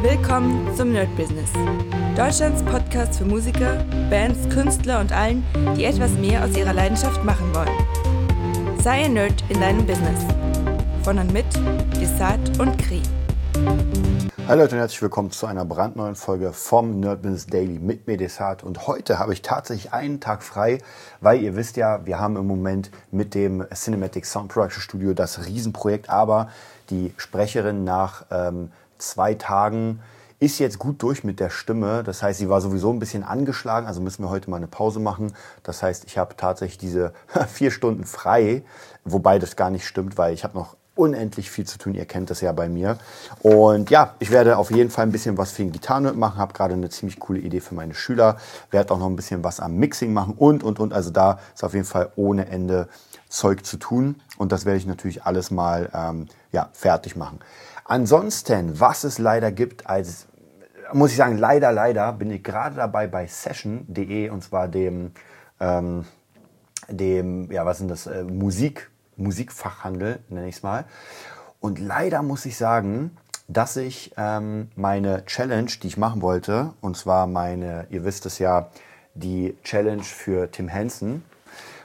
Willkommen zum Nerd Business. Deutschlands Podcast für Musiker, Bands, Künstler und allen, die etwas mehr aus ihrer Leidenschaft machen wollen. Sei ein Nerd in deinem Business. Von und mit Desart und Kri. Hallo Leute und herzlich willkommen zu einer brandneuen Folge vom Nerd Business Daily mit mir Desart. Und heute habe ich tatsächlich einen Tag frei, weil ihr wisst ja, wir haben im Moment mit dem Cinematic Sound Production Studio das Riesenprojekt, aber die Sprecherin nach ähm, zwei Tagen ist jetzt gut durch mit der Stimme. Das heißt, sie war sowieso ein bisschen angeschlagen, also müssen wir heute mal eine Pause machen. Das heißt, ich habe tatsächlich diese vier Stunden frei, wobei das gar nicht stimmt, weil ich habe noch unendlich viel zu tun. Ihr kennt das ja bei mir. Und ja, ich werde auf jeden Fall ein bisschen was für den Gitarrenhirt machen. Habe gerade eine ziemlich coole Idee für meine Schüler. Werde auch noch ein bisschen was am Mixing machen und, und, und. Also da ist auf jeden Fall ohne Ende Zeug zu tun. Und das werde ich natürlich alles mal ähm, ja, fertig machen. Ansonsten, was es leider gibt, als muss ich sagen, leider, leider bin ich gerade dabei bei session.de und zwar dem, ähm, dem, ja, was sind das, äh, Musik, Musikfachhandel, nenne ich es mal. Und leider muss ich sagen, dass ich ähm, meine Challenge, die ich machen wollte, und zwar meine, ihr wisst es ja, die Challenge für Tim Henson,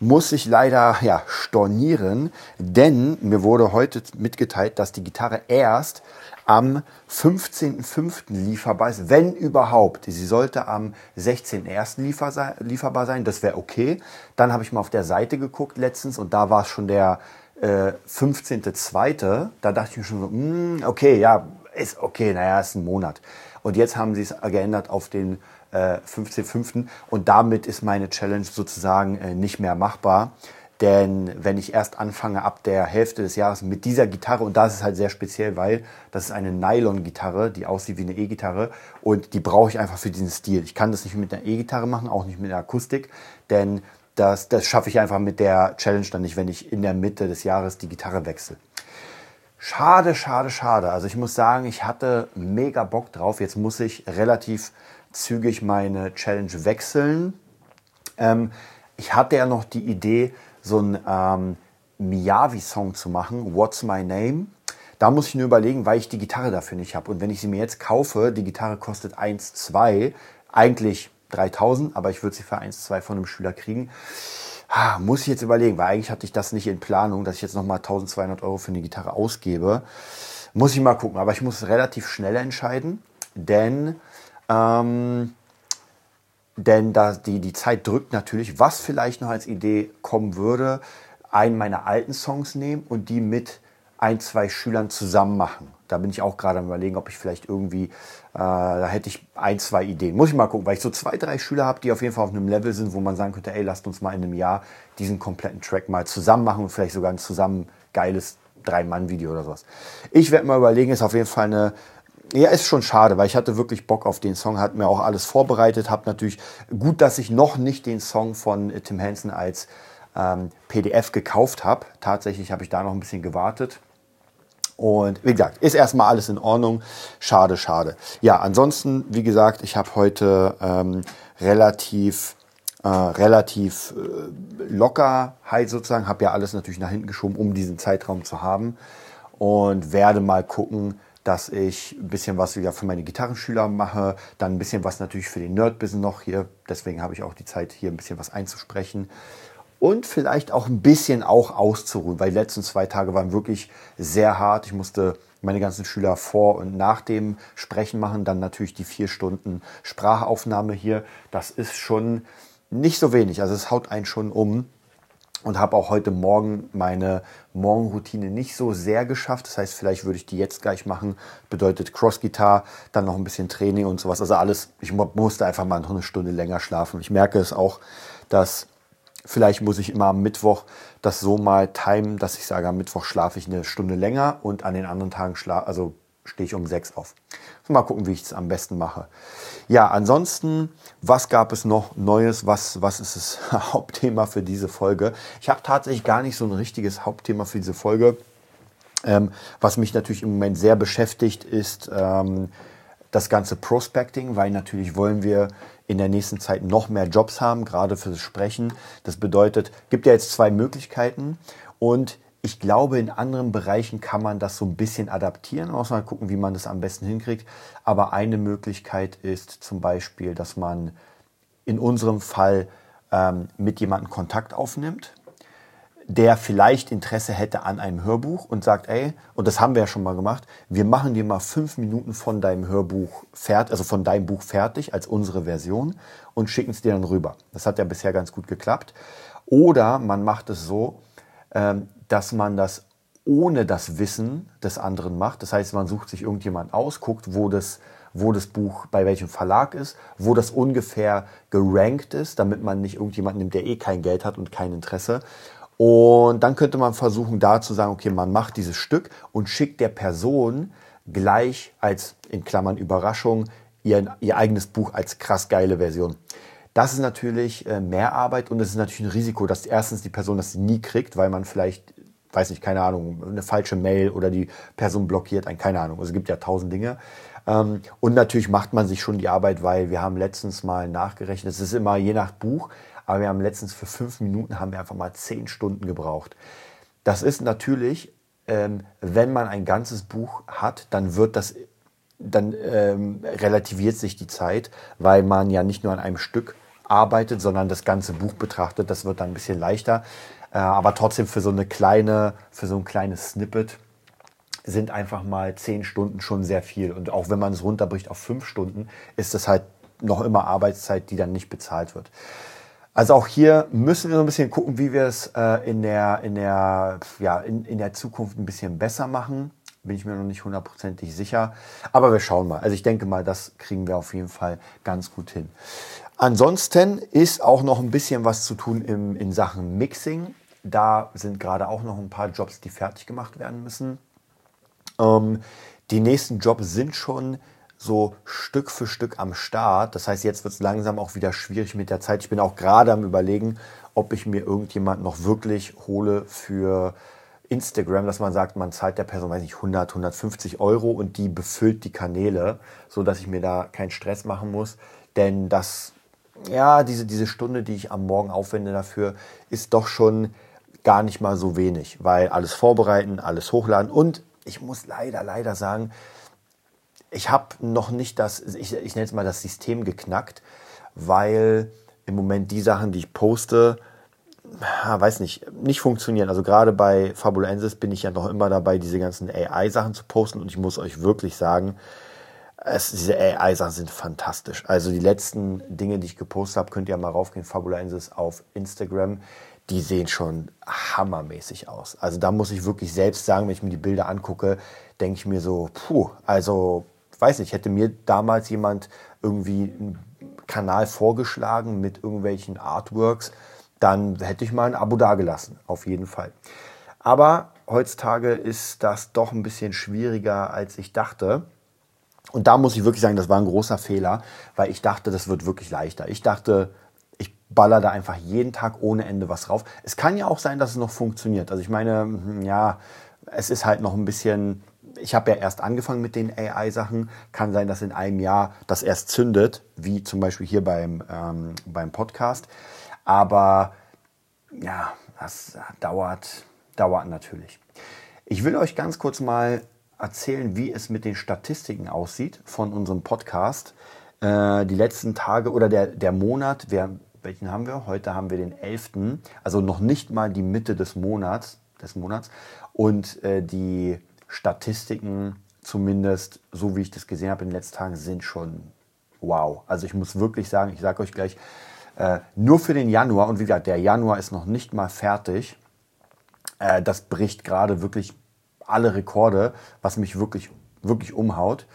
muss ich leider ja, stornieren, denn mir wurde heute mitgeteilt, dass die Gitarre erst am 15.05. lieferbar ist, wenn überhaupt. Sie sollte am 16.01. Liefer lieferbar sein, das wäre okay. Dann habe ich mal auf der Seite geguckt letztens und da war es schon der äh, 15.02. Da dachte ich mir schon so, mh, hm, okay, ja, ist okay, naja, ist ein Monat. Und jetzt haben sie es geändert auf den äh, 15.05. Und damit ist meine Challenge sozusagen äh, nicht mehr machbar. Denn wenn ich erst anfange ab der Hälfte des Jahres mit dieser Gitarre, und das ist halt sehr speziell, weil das ist eine Nylon-Gitarre, die aussieht wie eine E-Gitarre und die brauche ich einfach für diesen Stil. Ich kann das nicht mit einer E-Gitarre machen, auch nicht mit einer Akustik, denn das, das schaffe ich einfach mit der Challenge dann nicht, wenn ich in der Mitte des Jahres die Gitarre wechsle. Schade, schade, schade. Also ich muss sagen, ich hatte mega Bock drauf. Jetzt muss ich relativ zügig meine Challenge wechseln. Ähm, ich hatte ja noch die Idee, so einen ähm, Miyavi-Song zu machen, What's My Name. Da muss ich nur überlegen, weil ich die Gitarre dafür nicht habe. Und wenn ich sie mir jetzt kaufe, die Gitarre kostet 1,2, eigentlich 3000, aber ich würde sie für 1,2 von einem Schüler kriegen. Ah, muss ich jetzt überlegen, weil eigentlich hatte ich das nicht in Planung, dass ich jetzt nochmal 1200 Euro für eine Gitarre ausgebe. Muss ich mal gucken, aber ich muss relativ schnell entscheiden, denn ähm, denn da die, die Zeit drückt natürlich, was vielleicht noch als Idee kommen würde, einen meiner alten Songs nehmen und die mit ein, zwei Schülern zusammen machen. Da bin ich auch gerade am überlegen, ob ich vielleicht irgendwie, äh, da hätte ich ein, zwei Ideen. Muss ich mal gucken, weil ich so zwei, drei Schüler habe, die auf jeden Fall auf einem Level sind, wo man sagen könnte, ey, lasst uns mal in einem Jahr diesen kompletten Track mal zusammen machen und vielleicht sogar ein zusammen geiles Drei-Mann-Video oder sowas. Ich werde mal überlegen, ist auf jeden Fall eine, ja, ist schon schade, weil ich hatte wirklich Bock auf den Song, hat mir auch alles vorbereitet, habe natürlich gut, dass ich noch nicht den Song von Tim Henson als ähm, PDF gekauft habe. Tatsächlich habe ich da noch ein bisschen gewartet. Und wie gesagt, ist erstmal alles in Ordnung. Schade, schade. Ja, ansonsten, wie gesagt, ich habe heute ähm, relativ äh, relativ äh, locker halt sozusagen, habe ja alles natürlich nach hinten geschoben, um diesen Zeitraum zu haben und werde mal gucken, dass ich ein bisschen was wieder für meine Gitarrenschüler mache, dann ein bisschen was natürlich für den Nerd-Business noch hier. Deswegen habe ich auch die Zeit, hier ein bisschen was einzusprechen. Und vielleicht auch ein bisschen auch auszuruhen, weil die letzten zwei Tage waren wirklich sehr hart. Ich musste meine ganzen Schüler vor und nach dem Sprechen machen. Dann natürlich die vier Stunden Sprachaufnahme hier. Das ist schon nicht so wenig. Also es haut einen schon um und habe auch heute Morgen meine Morgenroutine nicht so sehr geschafft. Das heißt, vielleicht würde ich die jetzt gleich machen. Bedeutet Cross-Gitar, dann noch ein bisschen Training und sowas. Also alles, ich musste einfach mal noch eine Stunde länger schlafen. Ich merke es auch, dass vielleicht muss ich immer am Mittwoch das so mal timen, dass ich sage, am Mittwoch schlafe ich eine Stunde länger und an den anderen Tagen schlafe, also stehe ich um sechs auf. Mal gucken, wie ich es am besten mache. Ja, ansonsten, was gab es noch Neues? Was, was ist das Hauptthema für diese Folge? Ich habe tatsächlich gar nicht so ein richtiges Hauptthema für diese Folge. Ähm, was mich natürlich im Moment sehr beschäftigt, ist ähm, das ganze Prospecting, weil natürlich wollen wir in der nächsten Zeit noch mehr Jobs haben, gerade fürs Sprechen. Das bedeutet, gibt ja jetzt zwei Möglichkeiten und Ich glaube, in anderen Bereichen kann man das so ein bisschen adaptieren. Muss mal gucken, wie man das am besten hinkriegt. Aber eine Möglichkeit ist zum Beispiel, dass man in unserem Fall ähm, mit jemandem Kontakt aufnimmt der vielleicht Interesse hätte an einem Hörbuch und sagt, ey, und das haben wir ja schon mal gemacht, wir machen dir mal fünf Minuten von deinem Hörbuch fertig, also von deinem Buch fertig als unsere Version und schicken es dir dann rüber. Das hat ja bisher ganz gut geklappt. Oder man macht es so, dass man das ohne das Wissen des anderen macht. Das heißt, man sucht sich irgendjemand aus, guckt, wo das, wo das Buch bei welchem Verlag ist, wo das ungefähr gerankt ist, damit man nicht irgendjemanden nimmt, der eh kein Geld hat und kein Interesse und dann könnte man versuchen, da zu sagen, okay, man macht dieses Stück und schickt der Person gleich als, in Klammern Überraschung, ihr, ihr eigenes Buch als krass geile Version. Das ist natürlich äh, mehr Arbeit und es ist natürlich ein Risiko, dass erstens die Person das nie kriegt, weil man vielleicht, weiß nicht, keine Ahnung, eine falsche Mail oder die Person blockiert ein, keine Ahnung. Also es gibt ja tausend Dinge. Ähm, und natürlich macht man sich schon die Arbeit, weil wir haben letztens mal nachgerechnet, es ist immer je nach Buch, aber wir haben letztens für fünf Minuten haben wir einfach mal zehn Stunden gebraucht. Das ist natürlich, ähm, wenn man ein ganzes Buch hat, dann wird das, dann ähm, relativiert sich die Zeit, weil man ja nicht nur an einem Stück arbeitet, sondern das ganze Buch betrachtet. Das wird dann ein bisschen leichter. Äh, aber trotzdem für so eine kleine, für so ein kleines Snippet sind einfach mal zehn Stunden schon sehr viel. Und auch wenn man es runterbricht auf fünf Stunden, ist das halt noch immer Arbeitszeit, die dann nicht bezahlt wird. Also auch hier müssen wir so ein bisschen gucken, wie wir es äh, in, der, in, der, ja, in, in der Zukunft ein bisschen besser machen. Bin ich mir noch nicht hundertprozentig sicher. Aber wir schauen mal. Also ich denke mal, das kriegen wir auf jeden Fall ganz gut hin. Ansonsten ist auch noch ein bisschen was zu tun im, in Sachen Mixing. Da sind gerade auch noch ein paar Jobs, die fertig gemacht werden müssen. Ähm, die nächsten Jobs sind schon so Stück für Stück am Start. Das heißt, jetzt wird es langsam auch wieder schwierig mit der Zeit. Ich bin auch gerade am Überlegen, ob ich mir irgendjemand noch wirklich hole für Instagram, dass man sagt, man zahlt der Person, weiß nicht, 100, 150 Euro und die befüllt die Kanäle, so dass ich mir da keinen Stress machen muss. Denn das, ja, diese, diese Stunde, die ich am Morgen aufwende dafür, ist doch schon gar nicht mal so wenig, weil alles vorbereiten, alles hochladen und ich muss leider, leider sagen, ich habe noch nicht das, ich, ich nenne es mal das System geknackt, weil im Moment die Sachen, die ich poste, weiß nicht, nicht funktionieren. Also gerade bei Fabulensis bin ich ja noch immer dabei, diese ganzen AI-Sachen zu posten und ich muss euch wirklich sagen, es, diese AI-Sachen sind fantastisch. Also die letzten Dinge, die ich gepostet habe, könnt ihr mal raufgehen, Fabulensis auf Instagram. Die sehen schon hammermäßig aus. Also da muss ich wirklich selbst sagen, wenn ich mir die Bilder angucke, denke ich mir so, puh, also weiß nicht, hätte mir damals jemand irgendwie einen Kanal vorgeschlagen mit irgendwelchen Artworks, dann hätte ich mal ein Abo dagelassen, auf jeden Fall. Aber heutzutage ist das doch ein bisschen schwieriger, als ich dachte. Und da muss ich wirklich sagen, das war ein großer Fehler, weil ich dachte, das wird wirklich leichter. Ich dachte, ich baller da einfach jeden Tag ohne Ende was drauf. Es kann ja auch sein, dass es noch funktioniert. Also ich meine, hm, ja, es ist halt noch ein bisschen ich habe ja erst angefangen mit den AI-Sachen. Kann sein, dass in einem Jahr das erst zündet, wie zum Beispiel hier beim, ähm, beim Podcast. Aber ja, das dauert, dauert natürlich. Ich will euch ganz kurz mal erzählen, wie es mit den Statistiken aussieht von unserem Podcast. Äh, die letzten Tage oder der, der Monat, wer, welchen haben wir? Heute haben wir den 11., also noch nicht mal die Mitte des Monats. Des Monats. Und äh, die Statistiken, zumindest so wie ich das gesehen habe in den letzten Tagen, sind schon wow. Also ich muss wirklich sagen, ich sage euch gleich, äh, nur für den Januar, und wie gesagt, der Januar ist noch nicht mal fertig, äh, das bricht gerade wirklich alle Rekorde, was mich wirklich, wirklich umhaut.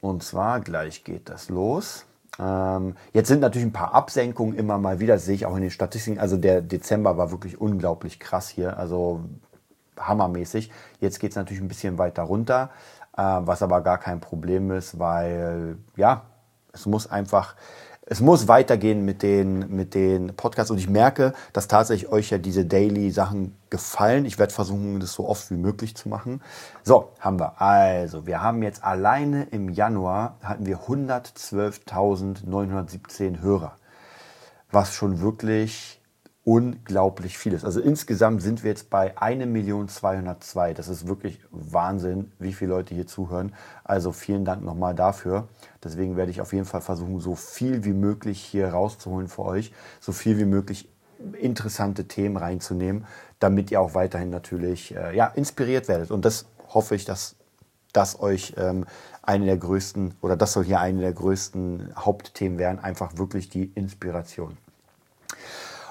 Und zwar gleich geht das los. Ähm, jetzt sind natürlich ein paar Absenkungen immer mal wieder, sehe ich auch in den Statistiken. Also der Dezember war wirklich unglaublich krass hier. Also hammermäßig. Jetzt geht es natürlich ein bisschen weiter runter, äh, was aber gar kein Problem ist, weil ja, es muss einfach, es muss weitergehen mit den, mit den Podcasts und ich merke, dass tatsächlich euch ja diese Daily-Sachen gefallen. Ich werde versuchen, das so oft wie möglich zu machen. So, haben wir. Also, wir haben jetzt alleine im Januar hatten wir 112.917 Hörer, was schon wirklich unglaublich vieles. Also insgesamt sind wir jetzt bei 1.202.000. Das ist wirklich Wahnsinn, wie viele Leute hier zuhören. Also vielen Dank nochmal dafür. Deswegen werde ich auf jeden Fall versuchen, so viel wie möglich hier rauszuholen für euch, so viel wie möglich interessante Themen reinzunehmen, damit ihr auch weiterhin natürlich äh, ja, inspiriert werdet. Und das hoffe ich, dass das euch ähm, eine der größten oder das soll hier eine der größten Hauptthemen werden, einfach wirklich die Inspiration.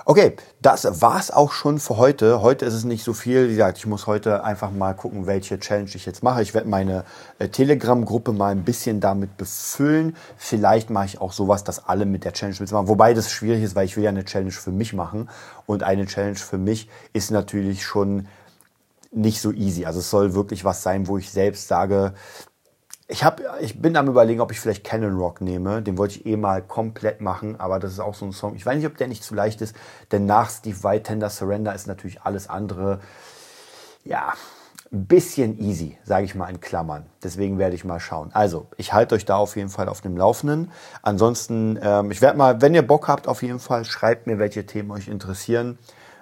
Okay, das war's auch schon für heute. Heute ist es nicht so viel. Wie gesagt, ich muss heute einfach mal gucken, welche Challenge ich jetzt mache. Ich werde meine äh, Telegram-Gruppe mal ein bisschen damit befüllen. Vielleicht mache ich auch sowas, dass alle mit der Challenge mitmachen. Wobei das schwierig ist, weil ich will ja eine Challenge für mich machen. Und eine Challenge für mich ist natürlich schon nicht so easy. Also es soll wirklich was sein, wo ich selbst sage, ich, hab, ich bin am überlegen, ob ich vielleicht Canon Rock nehme. Den wollte ich eh mal komplett machen, aber das ist auch so ein Song. Ich weiß nicht, ob der nicht zu leicht ist, denn nach Steve White Tender Surrender ist natürlich alles andere, ja, ein bisschen easy, sage ich mal in Klammern. Deswegen werde ich mal schauen. Also, ich halte euch da auf jeden Fall auf dem Laufenden. Ansonsten, ähm, ich werde mal, wenn ihr Bock habt, auf jeden Fall, schreibt mir, welche Themen euch interessieren.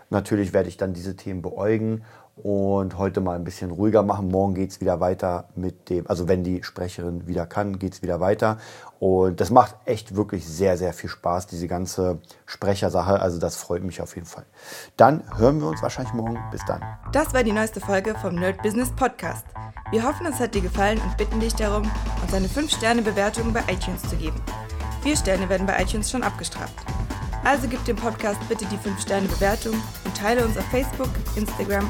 Natürlich werde ich dann diese Themen beäugen und heute mal ein bisschen ruhiger machen. Morgen geht es wieder weiter mit dem, also wenn die Sprecherin wieder kann, geht es wieder weiter. Und das macht echt wirklich sehr, sehr viel Spaß, diese ganze Sprechersache. Also das freut mich auf jeden Fall. Dann hören wir uns wahrscheinlich morgen. Bis dann. Das war die neueste Folge vom Nerd Business Podcast. Wir hoffen, es hat dir gefallen und bitten dich darum, uns eine 5-Sterne-Bewertung bei iTunes zu geben. Vier Sterne werden bei iTunes schon abgestraft. Also gib dem Podcast bitte die 5-Sterne-Bewertung und teile uns auf Facebook, Instagram